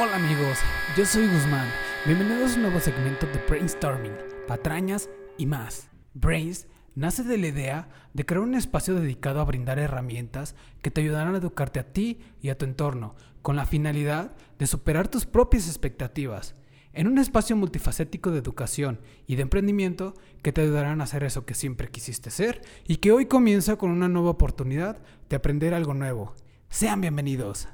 Hola amigos, yo soy Guzmán. Bienvenidos a un nuevo segmento de Brainstorming, patrañas y más. Brains nace de la idea de crear un espacio dedicado a brindar herramientas que te ayudarán a educarte a ti y a tu entorno, con la finalidad de superar tus propias expectativas. En un espacio multifacético de educación y de emprendimiento que te ayudarán a hacer eso que siempre quisiste ser y que hoy comienza con una nueva oportunidad de aprender algo nuevo. Sean bienvenidos.